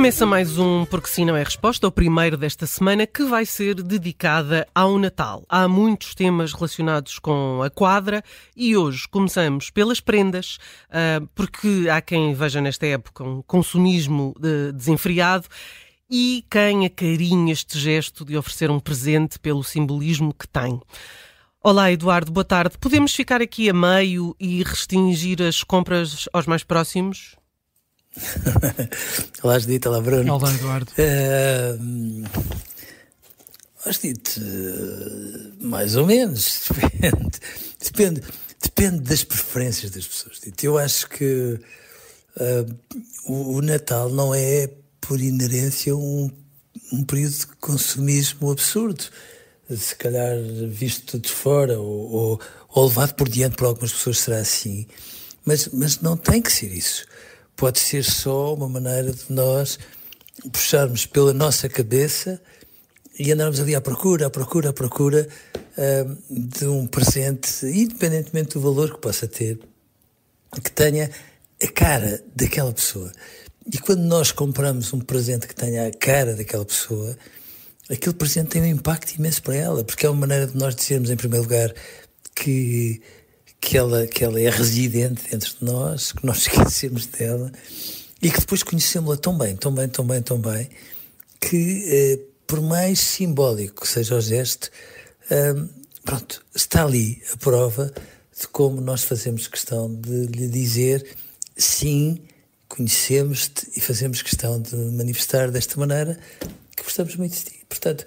Começa mais um Porque Sim Não é Resposta, o primeiro desta semana, que vai ser dedicada ao Natal. Há muitos temas relacionados com a quadra e hoje começamos pelas prendas, ah, porque há quem veja nesta época um consumismo desenfreado e quem acarinha este gesto de oferecer um presente pelo simbolismo que tem. Olá, Eduardo, boa tarde. Podemos ficar aqui a meio e restringir as compras aos mais próximos? Olá, Judite, olá, Bruno. Olá, Eduardo. Uh, Judite, uh, mais ou menos, depende, depende, depende das preferências das pessoas. Dito. Eu acho que uh, o, o, Natal não é, por inerência, um, um período de consumismo absurdo. Se calhar visto de fora ou, ou, ou levado por diante por algumas pessoas será assim, mas, mas não tem que ser isso pode ser só uma maneira de nós puxarmos pela nossa cabeça e andarmos ali à procura, à procura, à procura uh, de um presente, independentemente do valor que possa ter, que tenha a cara daquela pessoa. E quando nós compramos um presente que tenha a cara daquela pessoa, aquele presente tem um impacto imenso para ela, porque é uma maneira de nós dizermos, em primeiro lugar, que que ela, que ela é residente dentro de nós, que nós esquecemos dela e que depois conhecemos-la tão bem, tão bem, tão bem, tão bem, que eh, por mais simbólico que seja o gesto, eh, pronto, está ali a prova de como nós fazemos questão de lhe dizer sim, conhecemos-te e fazemos questão de manifestar desta maneira que gostamos muito de ti. Portanto,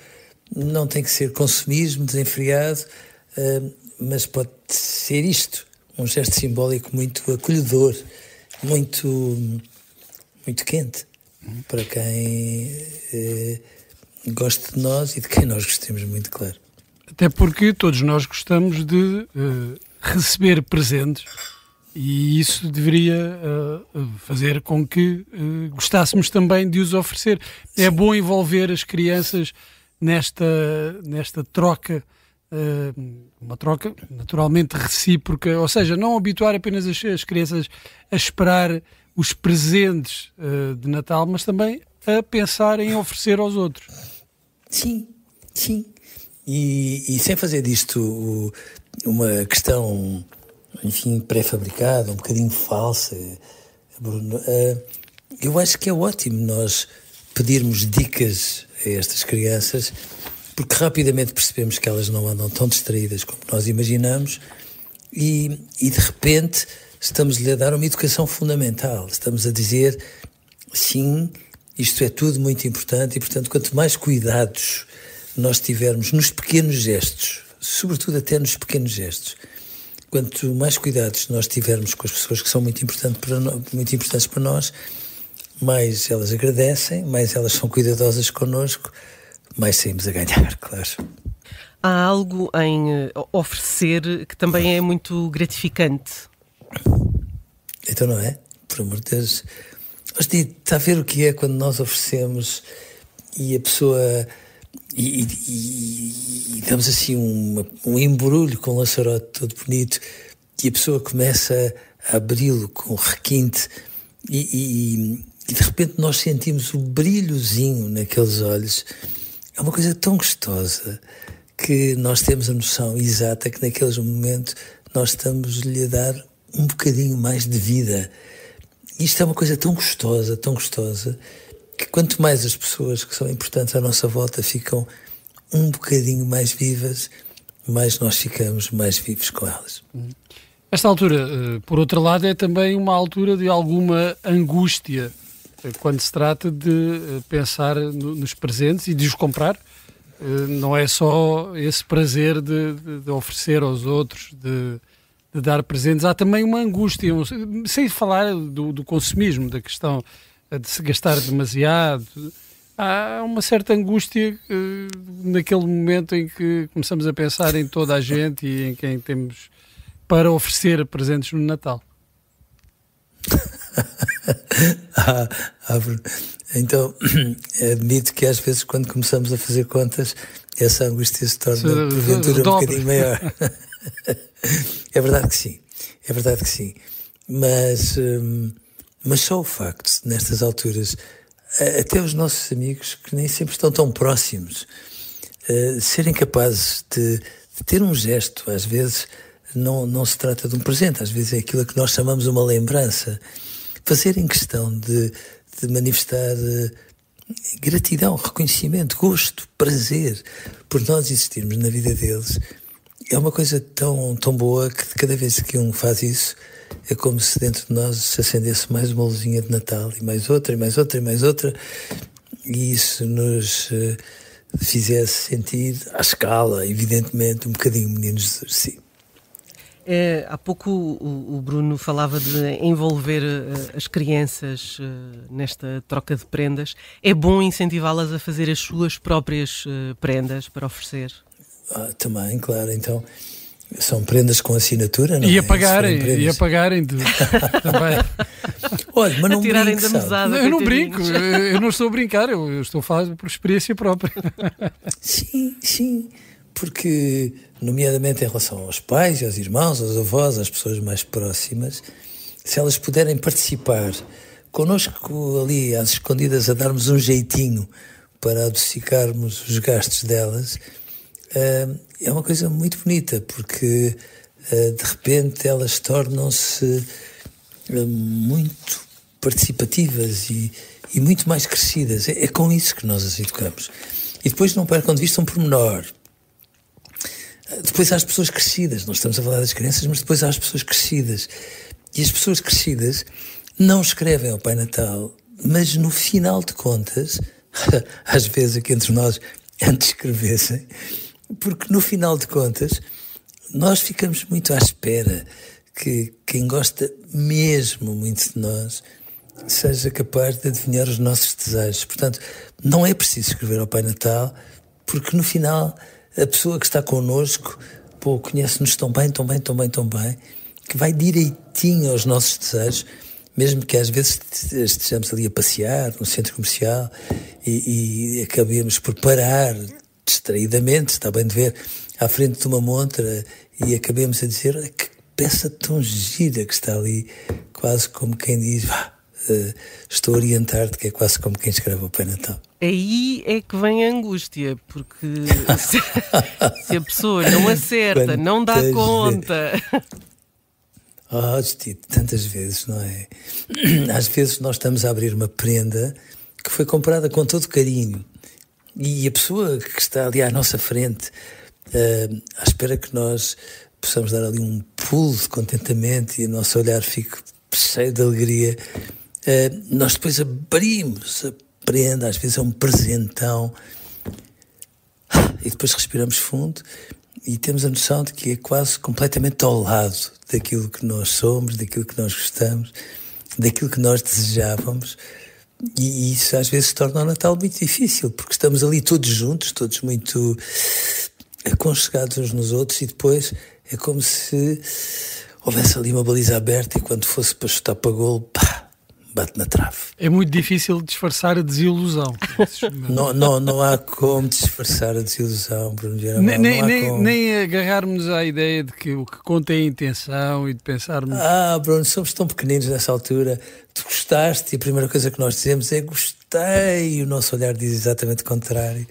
não tem que ser consumismo desenfreado, uh, mas pode ser isto, um gesto simbólico muito acolhedor, muito, muito quente para quem eh, gosta de nós e de quem nós gostemos muito, claro. Até porque todos nós gostamos de uh, receber presentes e isso deveria uh, fazer com que uh, gostássemos também de os oferecer. É Sim. É bom envolver as crianças nesta, nesta troca eh, uma troca naturalmente recíproca, ou seja, não habituar apenas as, as crianças a esperar os presentes uh, de Natal, mas também a pensar em oferecer aos outros. Sim, sim. E, e sem fazer disto uma questão, enfim, pré-fabricada, um bocadinho falsa, Bruno, uh, eu acho que é ótimo nós pedirmos dicas a estas crianças porque rapidamente percebemos que elas não andam tão distraídas como nós imaginamos e, e de repente estamos-lhe a dar uma educação fundamental. Estamos a dizer, sim, isto é tudo muito importante e, portanto, quanto mais cuidados nós tivermos nos pequenos gestos, sobretudo até nos pequenos gestos, quanto mais cuidados nós tivermos com as pessoas que são muito, importante para no, muito importantes para nós, mais elas agradecem, mais elas são cuidadosas connosco mais saímos a ganhar, claro. Há algo em eh, oferecer que também é muito gratificante. Então não é? Por amor de Deus. Está a ver o que é quando nós oferecemos e a pessoa. E, e, e damos assim um, um embrulho com um laçarote todo bonito e a pessoa começa a abri-lo com requinte e, e, e de repente nós sentimos o brilhozinho naqueles olhos é uma coisa tão gostosa que nós temos a noção exata que naqueles momentos nós estamos-lhe a dar um bocadinho mais de vida. Isto é uma coisa tão gostosa, tão gostosa, que quanto mais as pessoas que são importantes à nossa volta ficam um bocadinho mais vivas, mais nós ficamos mais vivos com elas. Esta altura, uh, por outro lado, é também uma altura de alguma angústia quando se trata de uh, pensar no, nos presentes e de os comprar. não é só esse prazer de, de, de oferecer aos outros, de, de, dar presentes, há também uma angústia, sem falar do, do consumismo, da questão de se gastar demasiado há uma certa angústia naquele momento em que começamos a pensar em toda a gente e em quem temos para oferecer presentes no Natal. ah, então, admito que às vezes, quando começamos a fazer contas, essa angústia se torna, porventura, um bocadinho maior. é verdade que sim, é verdade que sim. Mas, hum, mas só o facto, nestas alturas, até os nossos amigos que nem sempre estão tão próximos, uh, serem capazes de, de, ter um gesto, às vezes não, não se trata de um presente, às vezes é aquilo que nós chamamos uma lembrança. Fazerem questão de, de manifestar uh, gratidão, reconhecimento, gosto, prazer por nós existirmos na vida deles é uma coisa tão, tão boa que cada vez que um faz isso é como se dentro de nós se acendesse mais uma luzinha de Natal e mais outra, e mais outra, e mais outra, e isso nos uh, fizesse sentir à escala, evidentemente, um bocadinho meninos Jesus, sim. É, há pouco o, o, Bruno falava de envolver uh, as crianças uh, nesta troca de prendas. É bom incentivá-las a fazer as suas próprias uh, prendas para oferecer? Ah, também, claro. Então, são prendas com assinatura, não e é? Apagarem, e apagarem de, também. Olha, mas não brinco, da mesada, Eu não brinco, eu não estou a brincar, eu, eu estou a falar por experiência própria. Sim, sim, porque, nomeadamente em relação aos pais, aos irmãos, aos avós, às pessoas mais próximas, se elas puderem participar connosco ali às escondidas a darmos um jeitinho para adocicarmos os gastos delas, uh, é uma coisa muito bonita, porque uh, de repente elas tornam-se uh, muito participativas e, e, muito mais crescidas. É, é, com isso que nós as educamos. E depois não percam de vista um pormenor. Depois há as pessoas crescidas, nós estamos a falar das crianças, mas depois há as pessoas crescidas. E as pessoas crescidas não escrevem ao Pai Natal, mas no final de contas, às vezes aqui entre nós, antes escrevessem, porque no final de contas nós ficamos muito à espera que quem gosta mesmo muito de nós seja capaz de adivinhar os nossos desejos. Portanto, não é preciso escrever ao Pai Natal, porque no final a pessoa que está connosco, pô, conhece-nos tão bem, tão bem, tão bem, tão bem, que vai direitinho aos nossos desejos, mesmo que às vezes estejamos ali a passear no centro comercial e, e acabemos por parar distraidamente, está bem de ver, à frente de uma montra e acabemos a dizer que peça tão gira que está ali, quase como quem diz, vá, uh, estou a orientar-te, que é quase como quem escreve o Pai Natal. Aí é que vem a angústia, porque se, se a pessoa não acerta, Quantas não dá conta. Oh, Tito, tantas vezes, não é? Às vezes nós estamos a abrir uma prenda que foi comprada com todo carinho e a pessoa que está ali à nossa frente, uh, à espera que nós possamos dar ali um pulo de contentamento e o nosso olhar fique cheio de alegria, uh, nós depois abrimos a prenda, às vezes é um presentão, e depois respiramos fundo e temos a noção de que é quase completamente ao lado daquilo que nós somos, daquilo que nós gostamos, daquilo que nós desejávamos. E isso às vezes torna o Natal muito difícil, porque estamos ali todos juntos, todos muito aconchegados uns nos outros, e depois é como se houvesse ali uma baliza aberta e quando fosse para chutar para gol, pá, bate na trave. É muito difícil disfarçar a desilusão. não, não, não há como disfarçar a desilusão, Bruno Nem, nem, nem, nem, agarrarmos à ideia de que o que conta é a intenção e de pensarmos. Ah, Bruno, somos tão pequeninos nessa altura. Tu gostaste e a primeira coisa que nós dizemos é gostei. E o nosso olhar diz exatamente o contrário.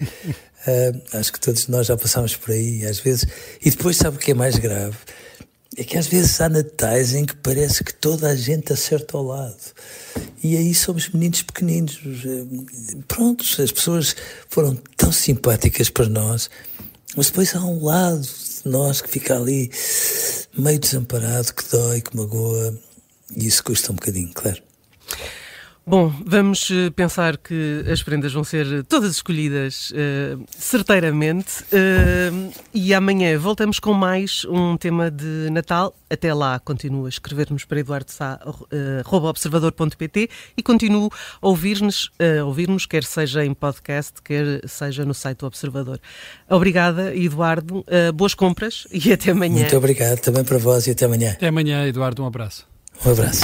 Uh, acho que todos nós já passámos por aí, às vezes. E depois, sabe o que é mais grave? É que às vezes há natais em que parece que toda a gente acerta ao lado. E aí somos meninos pequeninos. Prontos, as pessoas foram tão simpáticas para nós, mas depois há um lado de nós que fica ali meio desamparado, que dói, que magoa, e isso custa um bocadinho, claro. Bom, vamos eh, pensar que as prendas vão ser todas escolhidas uh, certeiramente uh, e amanhã voltamos com mais um tema de Natal. Até lá, continuo a escrever-nos para eduardosá.observador.pt uh, e continuo a ouvir-nos, uh, ouvir-nos, quer seja em podcast, quer seja no site do Observador. Obrigada, Eduardo. boas compras e até amanhã. Muito obrigado também para vós e até amanhã. Até amanhã, Eduardo. Um abraço. Um abraço.